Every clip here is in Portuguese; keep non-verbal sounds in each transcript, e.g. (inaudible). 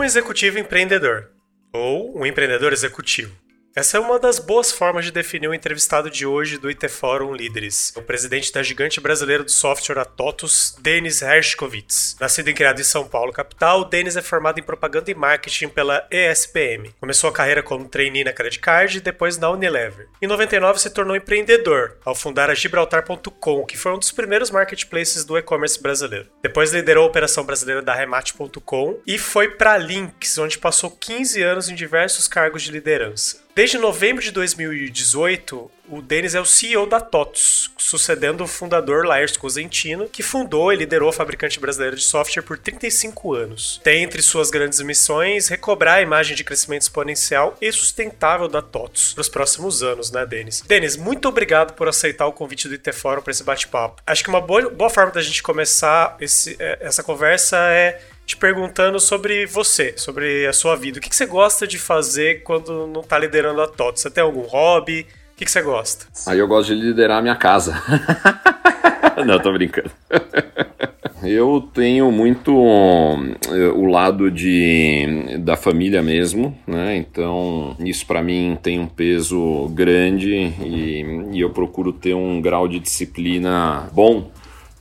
Um executivo empreendedor ou um empreendedor executivo. Essa é uma das boas formas de definir o entrevistado de hoje do IT Forum Líderes, o presidente da gigante brasileira do software a TOTUS, Denis Hershkovitz. Nascido e criado em São Paulo, capital, Denis é formado em propaganda e marketing pela ESPM. Começou a carreira como trainee na Credit Card e depois na Unilever. Em 99 se tornou empreendedor, ao fundar a Gibraltar.com, que foi um dos primeiros marketplaces do e-commerce brasileiro. Depois liderou a operação brasileira da Remate.com e foi para Lynx, onde passou 15 anos em diversos cargos de liderança. Desde novembro de 2018, o Denis é o CEO da TOTS, sucedendo o fundador Lars Cosentino, que fundou e liderou a fabricante brasileira de software por 35 anos. Tem entre suas grandes missões recobrar a imagem de crescimento exponencial e sustentável da TOTS para os próximos anos, né, Denis? Denis, muito obrigado por aceitar o convite do IT Fórum para esse bate-papo. Acho que uma boa, boa forma da gente começar esse, é, essa conversa é te perguntando sobre você, sobre a sua vida. O que, você gosta de fazer quando não está liderando a TOTS? Você tem algum hobby? O que, você gosta? Aí eu gosto de liderar a minha casa. (laughs) não, tô brincando. Eu tenho muito eh, o lado de, da família mesmo, né? Então, isso para mim tem um peso grande e, e eu procuro ter um grau de disciplina bom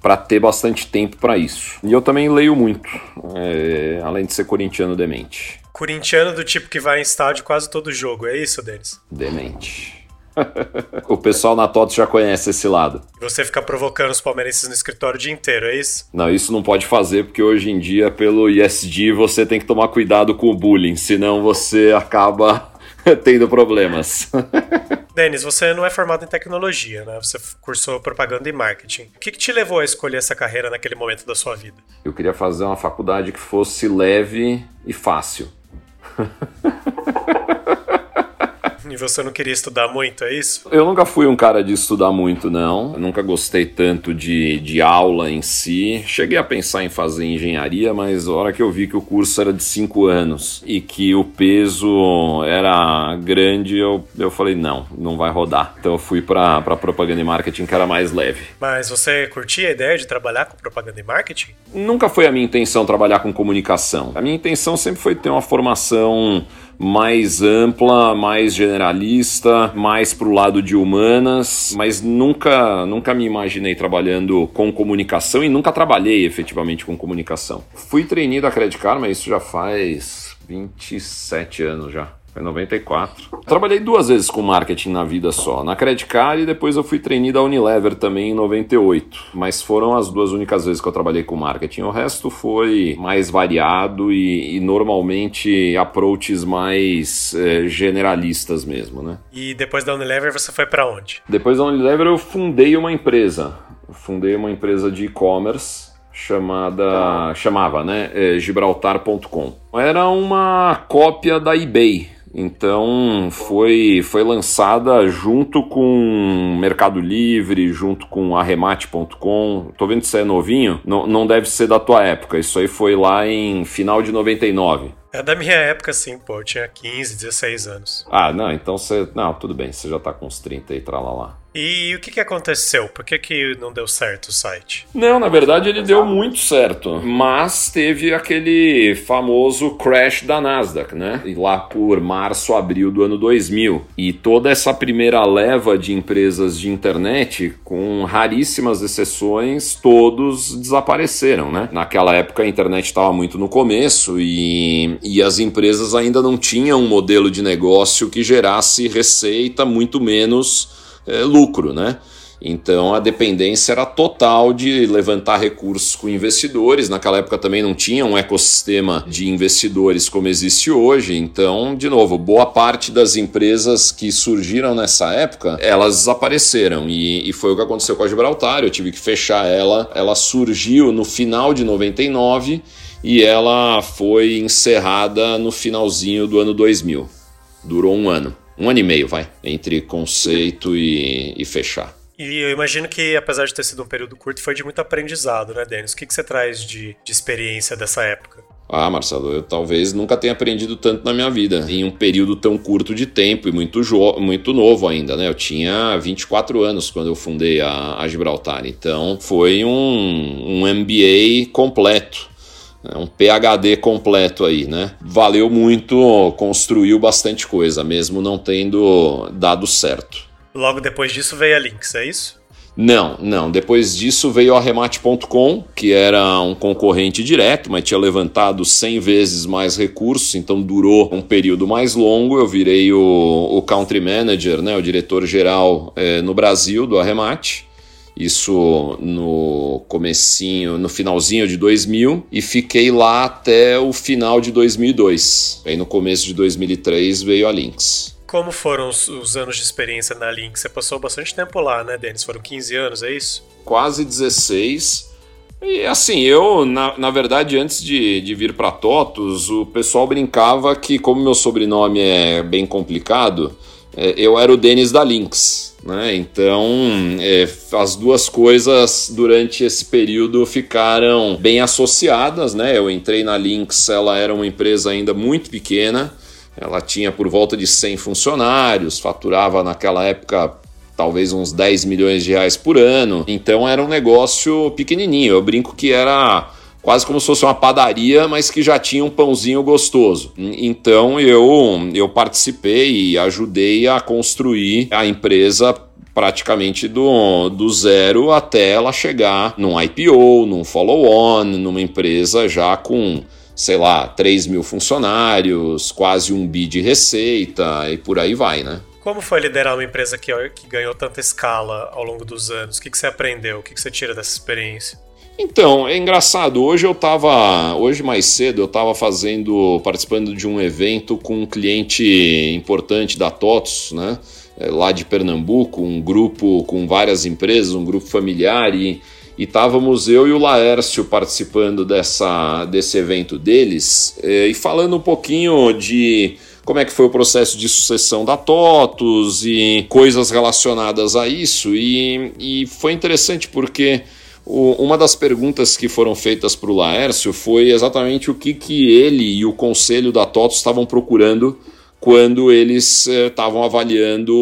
para ter bastante tempo para isso. E eu também leio muito, é, além de ser corintiano demente. Corintiano do tipo que vai em estádio quase todo jogo, é isso, Denis? Demente. (laughs) o pessoal na TOTS já conhece esse lado. Você fica provocando os palmeirenses no escritório o dia inteiro, é isso? Não, isso não pode fazer, porque hoje em dia, pelo ISD, você tem que tomar cuidado com o bullying, senão você acaba (laughs) tendo problemas. (laughs) Denis, você não é formado em tecnologia, né? Você cursou propaganda e marketing. O que, que te levou a escolher essa carreira naquele momento da sua vida? Eu queria fazer uma faculdade que fosse leve e fácil. (laughs) E você não queria estudar muito, é isso? Eu nunca fui um cara de estudar muito, não. Eu nunca gostei tanto de, de aula em si. Cheguei a pensar em fazer engenharia, mas a hora que eu vi que o curso era de cinco anos e que o peso era grande, eu, eu falei, não, não vai rodar. Então eu fui para propaganda e marketing, que era mais leve. Mas você curtia a ideia de trabalhar com propaganda e marketing? Nunca foi a minha intenção trabalhar com comunicação. A minha intenção sempre foi ter uma formação mais ampla, mais generalista, mais para o lado de humanas, mas nunca, nunca me imaginei trabalhando com comunicação e nunca trabalhei efetivamente com comunicação. Fui treinado da Credit Karma, isso já faz 27 anos já. Foi 94. Trabalhei duas vezes com marketing na vida só. Na Credit Card e depois eu fui treinado da Unilever também em 98. Mas foram as duas únicas vezes que eu trabalhei com marketing. O resto foi mais variado e, e normalmente approaches mais é, generalistas mesmo, né? E depois da Unilever você foi para onde? Depois da Unilever eu fundei uma empresa. Eu fundei uma empresa de e-commerce chamada chamava, né, é, Gibraltar.com. Era uma cópia da eBay então foi, foi lançada junto com Mercado Livre, junto com Arremate.com. Tô vendo que você é novinho, não, não deve ser da tua época. Isso aí foi lá em final de 99. É da minha época, sim, pô. Eu tinha 15, 16 anos. Ah, não, então você. Não, tudo bem, você já tá com uns 30 aí, lá. E o que, que aconteceu? Por que, que não deu certo o site? Não, na verdade ele deu muito certo, mas teve aquele famoso crash da Nasdaq, né? E lá por março, abril do ano 2000. E toda essa primeira leva de empresas de internet, com raríssimas exceções, todos desapareceram, né? Naquela época a internet estava muito no começo e, e as empresas ainda não tinham um modelo de negócio que gerasse receita, muito menos é, lucro, né? Então a dependência era total de levantar recursos com investidores. Naquela época também não tinha um ecossistema de investidores como existe hoje. Então, de novo, boa parte das empresas que surgiram nessa época elas desapareceram e, e foi o que aconteceu com a Gibraltar. Eu tive que fechar ela. Ela surgiu no final de 99 e ela foi encerrada no finalzinho do ano 2000. Durou um ano um ano e meio, vai, entre conceito e, e fechar. E eu imagino que, apesar de ter sido um período curto, foi de muito aprendizado, né, Denis? O que, que você traz de, de experiência dessa época? Ah, Marcelo, eu talvez nunca tenha aprendido tanto na minha vida, em um período tão curto de tempo e muito, muito novo ainda, né? Eu tinha 24 anos quando eu fundei a, a Gibraltar, então foi um, um MBA completo um PhD completo aí, né? Valeu muito, construiu bastante coisa, mesmo não tendo dado certo. Logo depois disso veio a Lynx, é isso? Não, não. Depois disso veio a Remate.com, que era um concorrente direto, mas tinha levantado 100 vezes mais recursos, então durou um período mais longo. Eu virei o, o country manager, né, o diretor geral é, no Brasil do Arremate. Isso no comecinho, no finalzinho de 2000 e fiquei lá até o final de 2002. Aí no começo de 2003 veio a Lynx. Como foram os, os, anos de experiência na Lynx? Você passou bastante tempo lá, né, Denis? Foram 15 anos, é isso? Quase 16. E assim, eu, na, na verdade, antes de, de vir para TOTUS, o pessoal brincava que, como meu sobrenome é bem complicado, eu era o Denis da Lynx. Né? Então, é, as duas coisas durante esse período ficaram bem associadas. Né? Eu entrei na Lynx, ela era uma empresa ainda muito pequena, ela tinha por volta de 100 funcionários, faturava naquela época talvez uns 10 milhões de reais por ano. Então era um negócio pequenininho. Eu brinco que era quase como se fosse uma padaria, mas que já tinha um pãozinho gostoso. Então eu, eu participei e ajudei a construir a empresa praticamente do, do zero até ela chegar num IPO, num follow-on, numa empresa já com, sei lá, 3 mil funcionários, quase um bi de receita e por aí vai, né? Como foi liderar uma empresa que, que ganhou tanta escala ao longo dos anos? O que, que você aprendeu? O que, que você tira dessa experiência? Então, é engraçado. Hoje eu tava. Hoje mais cedo eu tava fazendo. participando de um evento com um cliente importante da TOTS, né? É, lá de Pernambuco, um grupo com várias empresas, um grupo familiar, e estávamos eu e o Laércio participando dessa, desse evento deles é, e falando um pouquinho de como é que foi o processo de sucessão da TOTUS e coisas relacionadas a isso. E, e foi interessante porque o, uma das perguntas que foram feitas para o Laércio foi exatamente o que, que ele e o conselho da TOTUS estavam procurando quando eles estavam eh, avaliando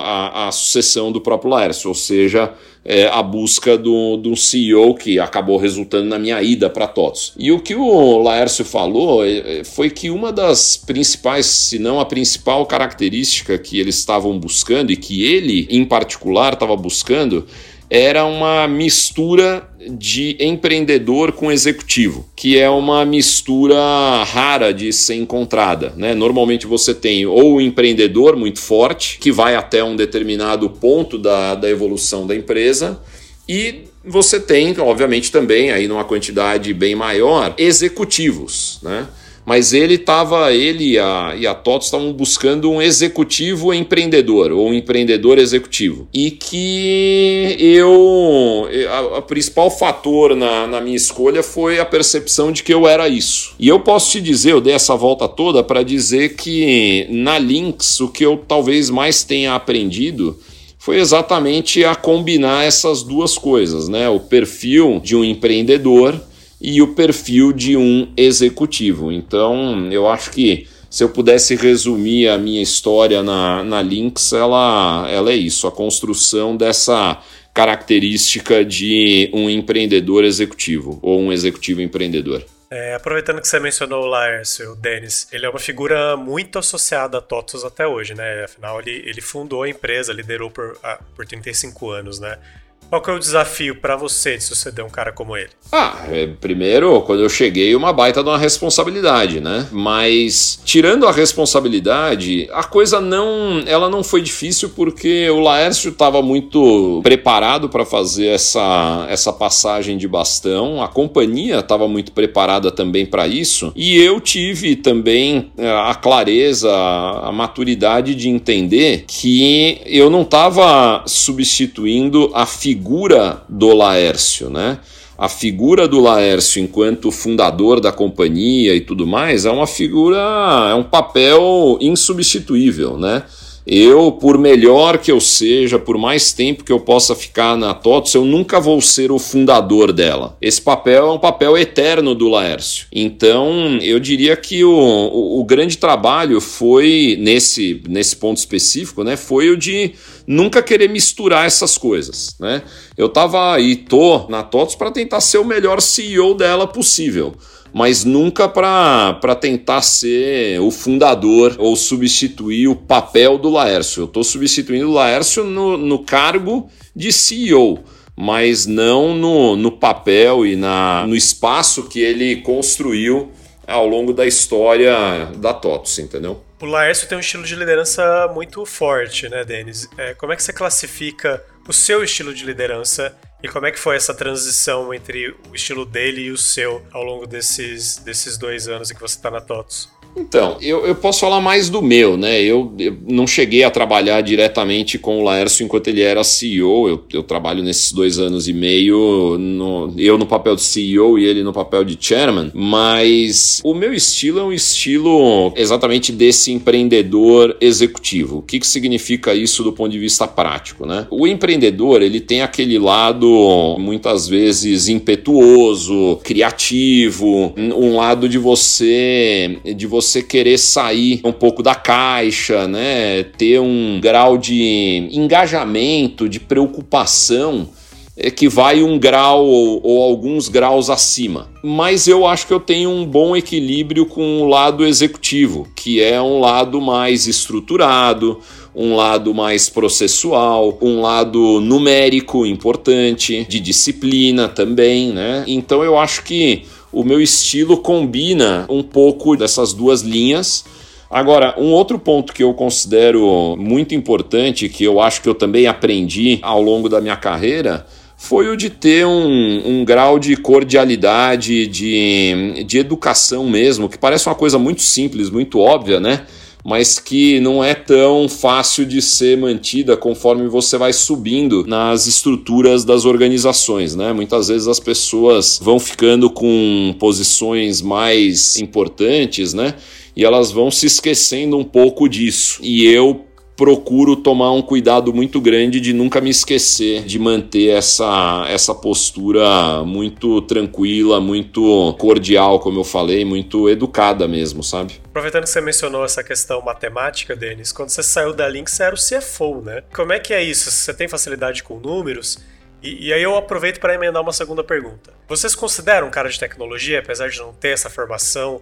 a, a, sucessão do próprio Laércio, ou seja, é, a busca do, do CEO que acabou resultando na minha ida para TOTS. E o que o Laércio falou é, foi que uma das principais, se não a principal característica que eles estavam buscando e que ele em particular estava buscando era uma mistura de empreendedor com executivo, que é uma mistura rara de ser encontrada. Né? Normalmente você tem ou empreendedor muito forte, que vai até um determinado ponto da, da evolução da empresa, e você tem, obviamente, também, aí numa quantidade bem maior, executivos. Né? Mas ele estava, ele e a, e a TOTS estavam buscando um executivo empreendedor, ou um empreendedor executivo. E que eu. A principal fator na, na minha escolha foi a percepção de que eu era isso. E eu posso te dizer, eu dei essa volta toda para dizer que na Lynx o que eu talvez mais tenha aprendido foi exatamente a combinar essas duas coisas, né? O perfil de um empreendedor e o perfil de um executivo. Então, eu acho que se eu pudesse resumir a minha história na, na Lynx, ela, ela é isso, a construção dessa característica de um empreendedor executivo ou um executivo empreendedor. É, aproveitando que você mencionou o Laércio, o Denis, ele é uma figura muito associada a TOTOS até hoje, né? Afinal, ele, ele fundou a empresa, liderou por, ah, por 35 anos, né? Qual que é o desafio para você de suceder um cara como ele? Ah, é, primeiro, quando eu cheguei, uma baita de uma responsabilidade, né? Mas tirando a responsabilidade, a coisa não, ela não foi difícil porque o Laércio estava muito preparado para fazer essa, essa passagem de bastão, a companhia estava muito preparada também para isso, e eu tive também é, a clareza, a maturidade de entender que eu não estava substituindo a figura do Laércio, né? A figura do Laércio enquanto fundador da companhia e tudo mais é uma figura, é um papel insubstituível, né? Eu, por melhor que eu seja, por mais tempo que eu possa ficar na TOTS, eu nunca vou ser o fundador dela. Esse papel é um papel eterno do Laércio. Então, eu diria que o, o, o grande trabalho foi, nesse, nesse ponto específico, né, foi o de nunca querer misturar essas coisas. Né? Eu estava e tô na TOTS para tentar ser o melhor CEO dela possível mas nunca para tentar ser o fundador ou substituir o papel do Laércio. Eu estou substituindo o Laércio no, no cargo de CEO mas não no, no papel e na, no espaço que ele construiu ao longo da história da TOTS, entendeu? O Laércio tem um estilo de liderança muito forte, né, Denis? É, como é que você classifica o seu estilo de liderança e como é que foi essa transição entre o estilo dele e o seu ao longo desses, desses dois anos em que você está na TOTS? Então, eu, eu posso falar mais do meu, né? Eu, eu, não cheguei a trabalhar diretamente com o Laércio enquanto ele era CEO. Eu, eu trabalho nesses dois anos e meio, no, eu no papel de CEO e ele no papel de chairman. Mas o meu estilo é um estilo exatamente desse empreendedor executivo. O que, que significa isso do ponto de vista prático, né? O empreendedor, ele tem aquele lado muitas vezes impetuoso, criativo, um lado de você de você você querer sair um pouco da caixa, né? Ter um grau de engajamento, de preocupação é, que vai um grau ou, ou, alguns graus acima. Mas eu acho que eu tenho um bom equilíbrio com o lado executivo, que é um lado mais estruturado, um lado mais processual, um lado numérico importante, de disciplina também, né? Então eu acho que o meu estilo combina um pouco dessas duas linhas. Agora, um outro ponto que eu considero muito importante, que eu acho que eu também aprendi ao longo da minha carreira, foi o de ter um, um grau de cordialidade, de, de educação mesmo, que parece uma coisa muito simples, muito óbvia, né? Mas que não é tão fácil de ser mantida conforme você vai subindo nas estruturas das organizações, né? Muitas vezes as pessoas vão ficando com posições mais importantes, né? E elas vão se esquecendo um pouco disso. E eu procuro tomar um cuidado muito grande de nunca me esquecer de manter essa, essa postura muito tranquila, muito cordial, como eu falei, muito educada mesmo, sabe? Aproveitando que você mencionou essa questão matemática, Denis, quando você saiu da Link, você era o CFO, né? Como é que é isso? Você tem facilidade com números? E, e, aí eu aproveito para emendar uma segunda pergunta. Vocês consideram um cara de tecnologia, apesar de não ter essa formação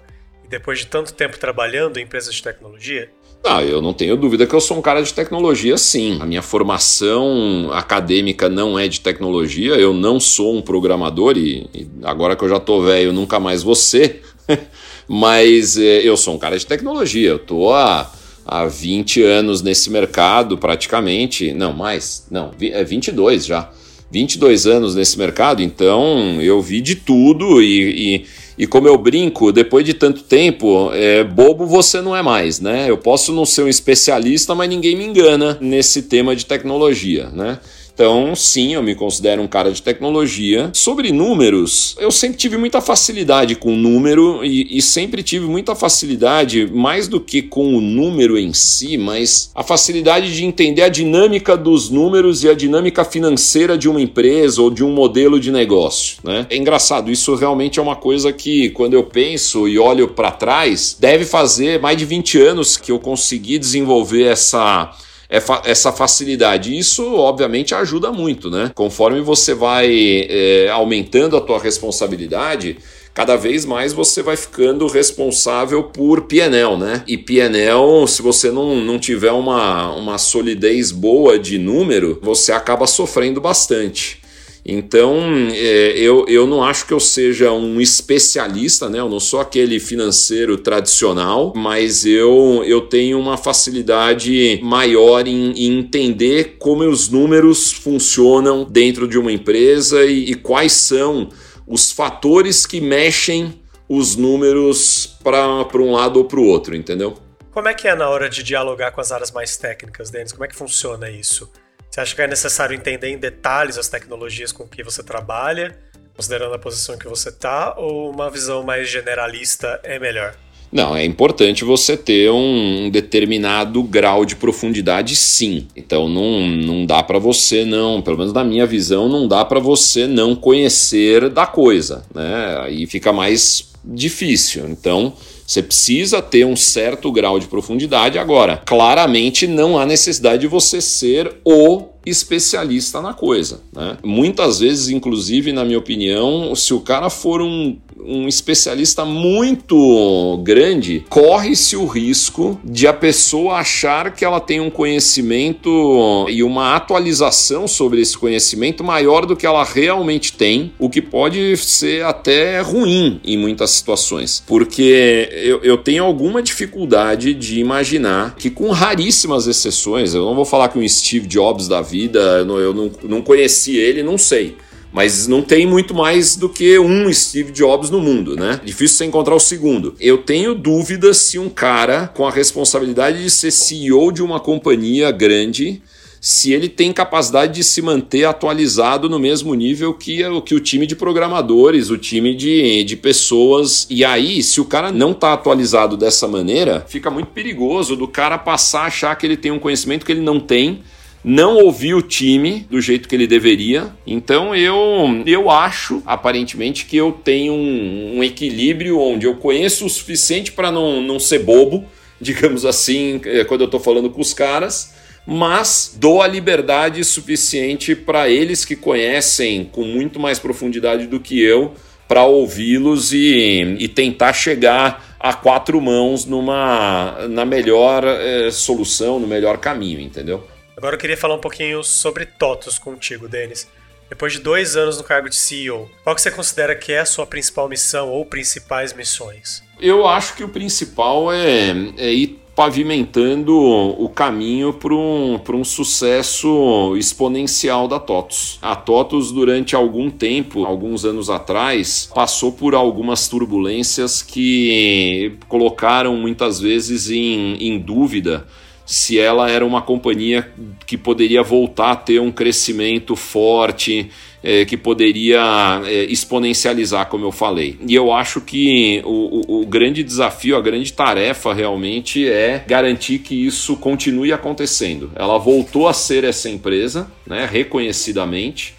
depois de tanto tempo trabalhando em empresas de tecnologia? Ah, eu não tenho dúvida que eu sou um cara de tecnologia, sim. A minha formação acadêmica não é de tecnologia, eu não sou um programador e, e agora que eu já tô velho, nunca mais ser. (laughs) Mas é, eu sou um cara de tecnologia, eu tô há, há 20 anos nesse mercado praticamente. Não, mais, não, é 22 já. 22 anos nesse mercado, então eu vi de tudo e, e e como eu brinco, depois de tanto tempo, é, bobo você não é mais, né? Eu posso não ser um especialista, mas ninguém me engana nesse tema de tecnologia, né? Então, sim, eu me considero um cara de tecnologia. Sobre números, eu sempre tive muita facilidade com número e, e, sempre tive muita facilidade, mais do que com o número em si, mas a facilidade de entender a dinâmica dos números e a dinâmica financeira de uma empresa ou de um modelo de negócio. Né? É engraçado, isso realmente é uma coisa que, quando eu penso e olho para trás, deve fazer mais de 20 anos que eu consegui desenvolver essa essa facilidade. Isso, obviamente, ajuda muito, né? Conforme você vai é, aumentando a tua responsabilidade, cada vez mais você vai ficando responsável por PNL, né? E PNL, se você não, não tiver uma, uma solidez boa de número, você acaba sofrendo bastante. Então, é, eu, eu não acho que eu seja um especialista, né? Eu não sou aquele financeiro tradicional, mas eu, eu tenho uma facilidade maior em, em entender como os números funcionam dentro de uma empresa e, e quais são os fatores que mexem os números para um lado ou para o outro, entendeu? Como é que é na hora de dialogar com as áreas mais técnicas, Denis? Como é que funciona isso? Você acha que é necessário entender em detalhes as tecnologias com que você trabalha, considerando a posição que você está, ou uma visão mais generalista é melhor? Não, é importante você ter um determinado grau de profundidade, sim. Então não, não dá para você não, pelo menos na minha visão, não dá para você não conhecer da coisa, né? Aí fica mais difícil. Então você precisa ter um certo grau de profundidade. Agora, claramente não há necessidade de você ser o especialista na coisa. Né? Muitas vezes, inclusive, na minha opinião, se o cara for um, um especialista muito grande, corre-se o risco de a pessoa achar que ela tem um conhecimento e uma atualização sobre esse conhecimento maior do que ela realmente tem, o que pode ser até ruim em muitas situações. Porque eu, eu tenho alguma dificuldade de imaginar que, com raríssimas exceções, eu não vou falar que um Steve Jobs da vida, eu não, eu não conheci ele, não sei. Mas não tem muito mais do que um Steve Jobs no mundo, né? Difícil você encontrar o segundo. Eu tenho dúvidas se um cara com a responsabilidade de ser CEO de uma companhia grande se ele tem capacidade de se manter atualizado no mesmo nível que, que o time de programadores, o time de, de pessoas. E aí, se o cara não está atualizado dessa maneira, fica muito perigoso do cara passar a achar que ele tem um conhecimento que ele não tem não ouviu o time do jeito que ele deveria. Então eu, eu acho, aparentemente, que eu tenho um, um equilíbrio onde eu conheço o suficiente para não, não ser bobo, (laughs) digamos assim, é, quando eu estou falando com os caras. Mas dou a liberdade suficiente para eles que conhecem com muito mais profundidade do que eu para ouvi-los e, e tentar chegar a quatro mãos numa na melhor é, solução, no melhor caminho, entendeu? Agora eu queria falar um pouquinho sobre TOTOS contigo, Denis. Depois de dois anos no cargo de CEO, qual que você considera que é a sua principal missão ou principais missões? Eu acho que o principal é, é ir pavimentando o caminho para um, um sucesso exponencial da TOTOS. A TOTOS, durante algum tempo, alguns anos atrás, passou por algumas turbulências que colocaram muitas vezes em, em dúvida se ela era uma companhia que poderia voltar a ter um crescimento forte, é, que poderia é, exponencializar, como eu falei. E eu acho que o, o, o, grande desafio, a grande tarefa realmente é garantir que isso continue acontecendo. Ela voltou a ser essa empresa, né, reconhecidamente,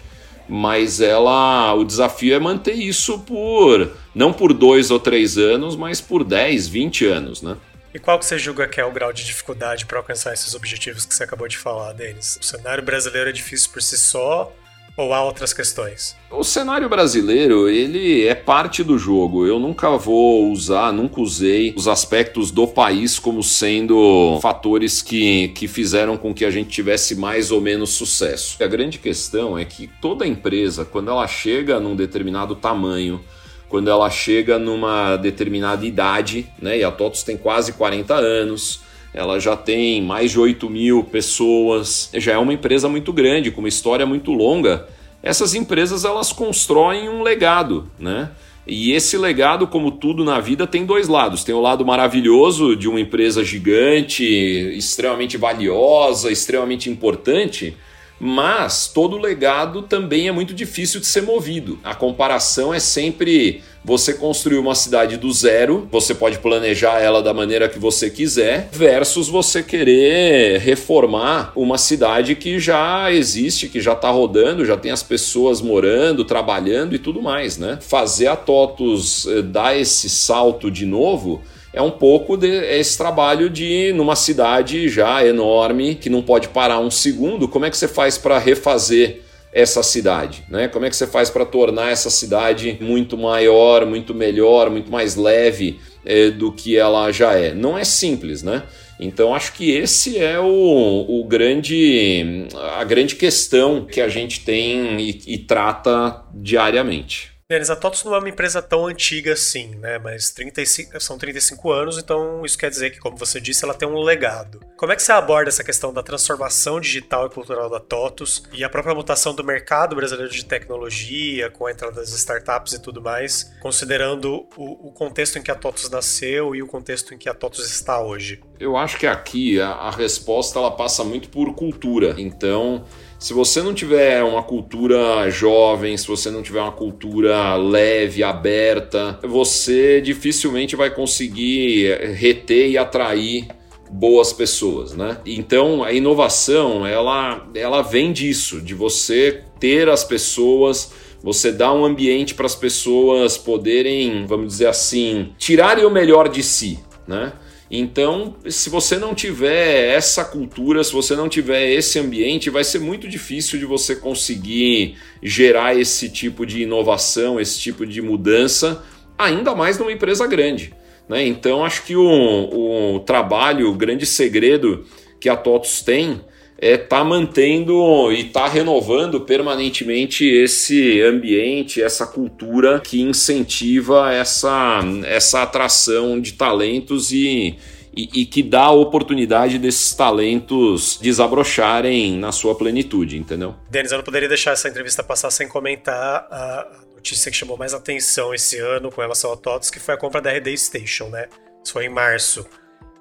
mas ela, o desafio é manter isso por não por dois ou três anos, mas por 10, 20 anos, né? E qual que você julga que é o grau de dificuldade para alcançar esses objetivos que você acabou de falar, Denis? O cenário brasileiro é difícil por si só ou há outras questões? O cenário brasileiro, ele é parte do jogo. Eu nunca vou usar, nunca usei os aspectos do país como sendo fatores que, que fizeram com que a gente tivesse mais ou menos sucesso. A grande questão é que toda empresa, quando ela chega num determinado tamanho, quando ela chega numa determinada idade, né? E a TOTOS tem quase 40 anos, ela já tem mais de 8 mil pessoas, já é uma empresa muito grande, com uma história muito longa. Essas empresas elas constroem um legado, né? E esse legado, como tudo na vida, tem dois lados. Tem o lado maravilhoso de uma empresa gigante, extremamente valiosa, extremamente importante, mas todo legado também é muito difícil de ser movido. A comparação é sempre você construir uma cidade do zero, você pode planejar ela da maneira que você quiser, versus você querer reformar uma cidade que já existe, que já está rodando, já tem as pessoas morando, trabalhando e tudo mais, né? Fazer a TOTUS eh, dar esse salto de novo é um pouco desse trabalho de numa cidade já enorme que não pode parar um segundo, como é que você faz para refazer essa cidade, né? Como é que você faz para tornar essa cidade muito maior, muito melhor, muito mais leve é, do que ela já é? Não é simples, né? Então acho que esse é o, o grande a grande questão que a gente tem e, e trata diariamente. A TOTOS não é uma empresa tão antiga assim, né? Mas 35, são 35 anos, então isso quer dizer que, como você disse, ela tem um legado. Como é que você aborda essa questão da transformação digital e cultural da TOTOS e a própria mutação do mercado brasileiro de tecnologia, com a entrada das startups e tudo mais, considerando o, o contexto em que a TOTOS nasceu e o contexto em que a TOTOS está hoje? Eu acho que aqui a, a resposta ela passa muito por cultura. Então, se você não tiver uma cultura jovem, se você não tiver uma cultura leve, aberta, você dificilmente vai conseguir reter e atrair boas pessoas, né? Então a inovação ela ela vem disso, de você ter as pessoas você dá um ambiente para as pessoas poderem, vamos dizer assim, tirarem o melhor de si, né? Então, se você não tiver essa cultura, se você não tiver esse ambiente, vai ser muito difícil de você conseguir gerar esse tipo de inovação, esse tipo de mudança ainda mais numa empresa grande. Né? Então, acho que o, o trabalho, o grande segredo que a TOTUS tem é tá mantendo e tá renovando permanentemente esse ambiente, essa cultura que incentiva essa, essa atração de talentos e, e, e, que dá a oportunidade desses talentos desabrocharem na sua plenitude, entendeu? Denis, eu não poderia deixar essa entrevista passar sem comentar a notícia que chamou mais atenção esse ano com relação a TOTOS, que foi a compra da RD Station, né? Isso foi em março.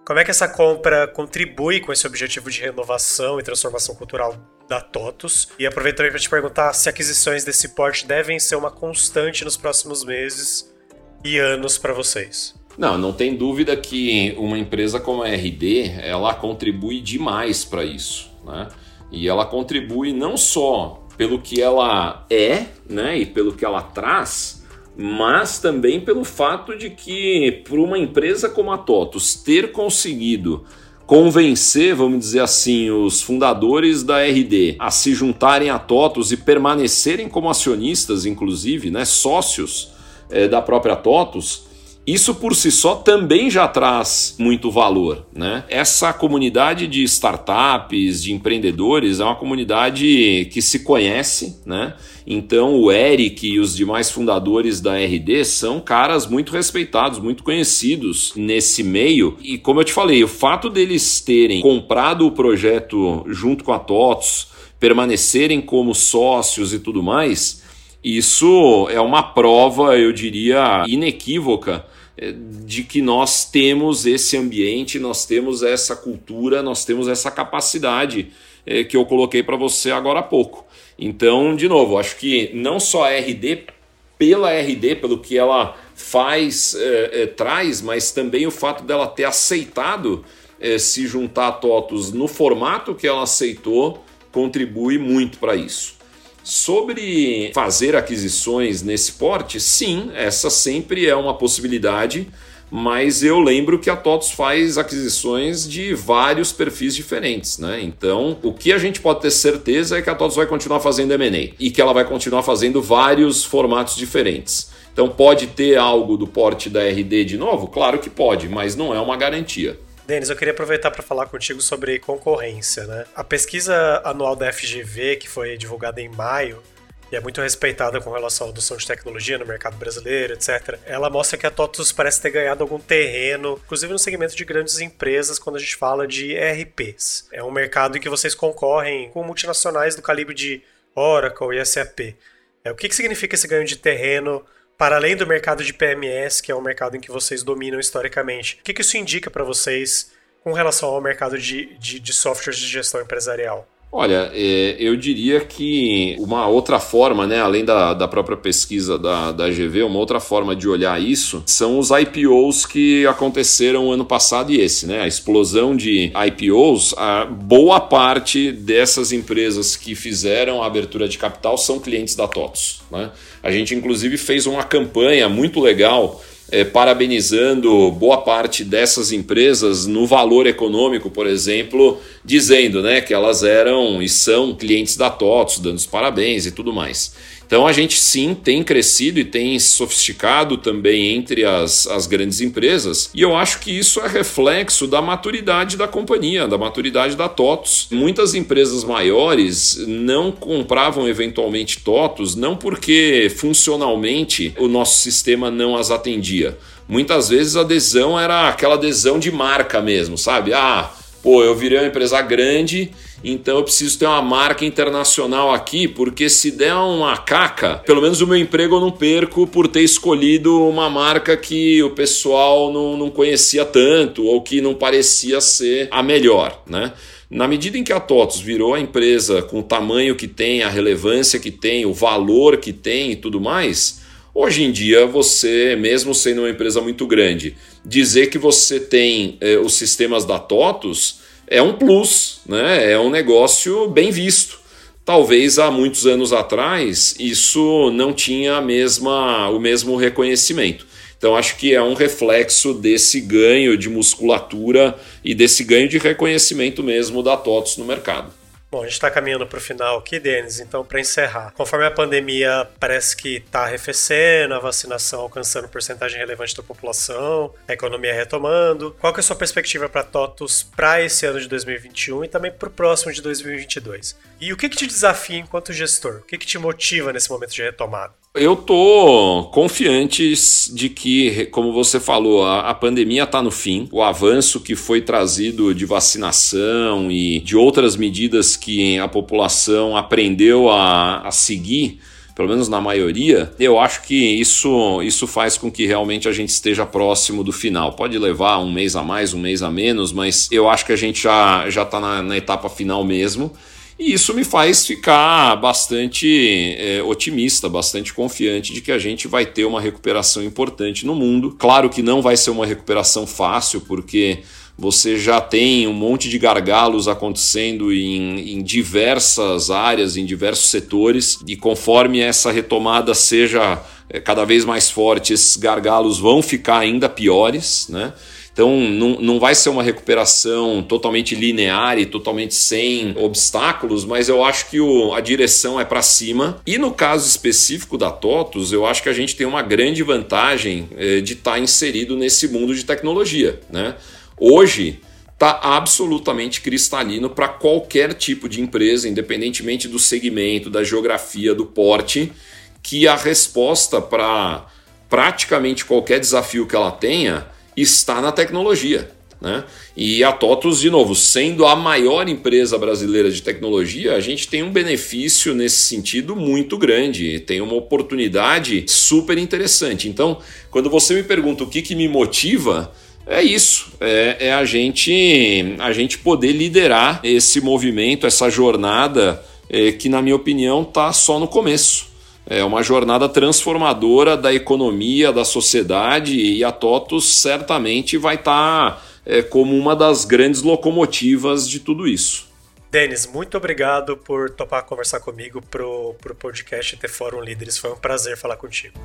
Como é que essa compra contribui com esse objetivo de renovação e transformação cultural da TOTUS? E aproveitando para te perguntar se aquisições desse porte devem ser uma constante nos próximos meses e anos para vocês. Não, não tem dúvida que uma empresa como a RD, ela contribui demais para isso, né? E ela contribui não só pelo que ela é, né, e pelo que ela traz, mas também pelo fato de que, para uma empresa como a TOTUS ter conseguido convencer, vamos dizer assim, os fundadores da RD a se juntarem a TOTUS e permanecerem como acionistas, inclusive, né, sócios é, da própria TOTUS, isso por si só também já traz muito valor, né? Essa comunidade de startups, de empreendedores, é uma comunidade que se conhece, né? Então o Eric e os demais fundadores da RD são caras muito respeitados, muito conhecidos nesse meio. E como eu te falei, o fato deles terem comprado o projeto junto com a TOTS, permanecerem como sócios e tudo mais, isso é uma prova, eu diria, inequívoca de que nós temos esse ambiente, nós temos essa cultura, nós temos essa capacidade é, que eu coloquei para você agora há pouco. Então, de novo, acho que não só a RD, pela RD, pelo que ela faz, é, é, traz, mas também o fato dela ter aceitado é, se juntar a TOTUS no formato que ela aceitou contribui muito para isso. Sobre fazer aquisições nesse porte, sim, essa sempre é uma possibilidade, mas eu lembro que a TOTOS faz aquisições de vários perfis diferentes, né? Então, o que a gente pode ter certeza é que a TOTOS vai continuar fazendo M&A e que ela vai continuar fazendo vários formatos diferentes. Então, pode ter algo do porte da RD de novo? Claro que pode, mas não é uma garantia. Denis, eu queria aproveitar para falar contigo sobre concorrência, né? A pesquisa anual da FGV, que foi divulgada em maio, e é muito respeitada com relação à adoção de tecnologia no mercado brasileiro, etc. Ela mostra que a TOTUS parece ter ganhado algum terreno, inclusive no segmento de grandes empresas, quando a gente fala de ERPs. É um mercado em que vocês concorrem com multinacionais do calibre de Oracle e SAP. É, o que, que significa esse ganho de terreno para além do mercado de PMS, que é um mercado em que vocês dominam historicamente, o que, que isso indica para vocês com relação ao mercado de, de, de softwares de gestão empresarial? Olha, é, eu diria que uma outra forma, né, além da, da própria pesquisa da, da GV, uma outra forma de olhar isso são os IPOs que aconteceram ano passado e esse, né? A explosão de IPOs, a boa parte dessas empresas que fizeram a abertura de capital são clientes da TOTOS. Né? A gente, inclusive, fez uma campanha muito legal é, parabenizando boa parte dessas empresas no valor econômico, por exemplo, dizendo né, que elas eram e são clientes da TOTS, dando os parabéns e tudo mais. Então a gente sim tem crescido e tem sofisticado também entre as, as grandes empresas, e eu acho que isso é reflexo da maturidade da companhia, da maturidade da TOTOS. Muitas empresas maiores não compravam eventualmente TOTOS não porque funcionalmente o nosso sistema não as atendia. Muitas vezes a adesão era aquela adesão de marca mesmo, sabe? Ah, pô, eu virei uma empresa grande então eu preciso ter uma marca internacional aqui, porque se der uma caca, pelo menos o meu emprego eu não perco por ter escolhido uma marca que o pessoal não, não conhecia tanto ou que não parecia ser a melhor, né? Na medida em que a TOTOS virou a empresa com o tamanho que tem, a relevância que tem, o valor que tem e tudo mais, hoje em dia você, mesmo sendo uma empresa muito grande, dizer que você tem eh, os sistemas da TOTOS é um plus, né? é um negócio bem visto. Talvez há muitos anos atrás isso não tinha a mesma, o mesmo reconhecimento. Então acho que é um reflexo desse ganho de musculatura e desse ganho de reconhecimento mesmo da TOTS no mercado. Bom, a gente está caminhando para o final aqui, Denis, então para encerrar. Conforme a pandemia parece que está arrefecendo, a vacinação alcançando porcentagem relevante da população, a economia retomando, qual que é a sua perspectiva para TOTUS para esse ano de 2021 e também para o próximo de 2022? E o que, que te desafia enquanto gestor? O que, que te motiva nesse momento de retomada? Eu tô confiante de que, como você falou, a, a pandemia está no fim. O avanço que foi trazido de vacinação e de outras medidas que a população aprendeu a, a seguir pelo menos na maioria, eu acho que isso, isso faz com que realmente a gente esteja próximo do final. Pode levar um mês a mais, um mês a menos, mas eu acho que a gente já, já tá na, na etapa final mesmo. E isso me faz ficar bastante é, otimista, bastante confiante de que a gente vai ter uma recuperação importante no mundo. Claro que não vai ser uma recuperação fácil, porque você já tem um monte de gargalos acontecendo em, em, diversas áreas, em diversos setores, e conforme essa retomada seja é, cada vez mais forte, esses gargalos vão ficar ainda piores, né? Então não, não vai ser uma recuperação totalmente linear e totalmente sem obstáculos, mas eu acho que o, a direção é para cima. E no caso específico da TOTUS, eu acho que a gente tem uma grande vantagem eh, de estar tá inserido nesse mundo de tecnologia. Né? Hoje, está absolutamente cristalino para qualquer tipo de empresa, independentemente do segmento, da geografia, do porte, que a resposta para praticamente qualquer desafio que ela tenha está na tecnologia. Né? E a TOTUS, de novo, sendo a maior empresa brasileira de tecnologia, a gente tem um benefício nesse sentido muito grande, tem uma oportunidade super interessante. Então, quando você me pergunta o que, que me motiva, é isso, é, é, a gente a gente poder liderar esse movimento, essa jornada é, que, na minha opinião, está só no começo. É uma jornada transformadora da economia, da sociedade, e a TOTUS certamente vai estar tá, é, como uma das grandes locomotivas de tudo isso. Denis, muito obrigado por topar conversar comigo pro, pro podcast T Fórum Líderes. Foi um prazer falar contigo.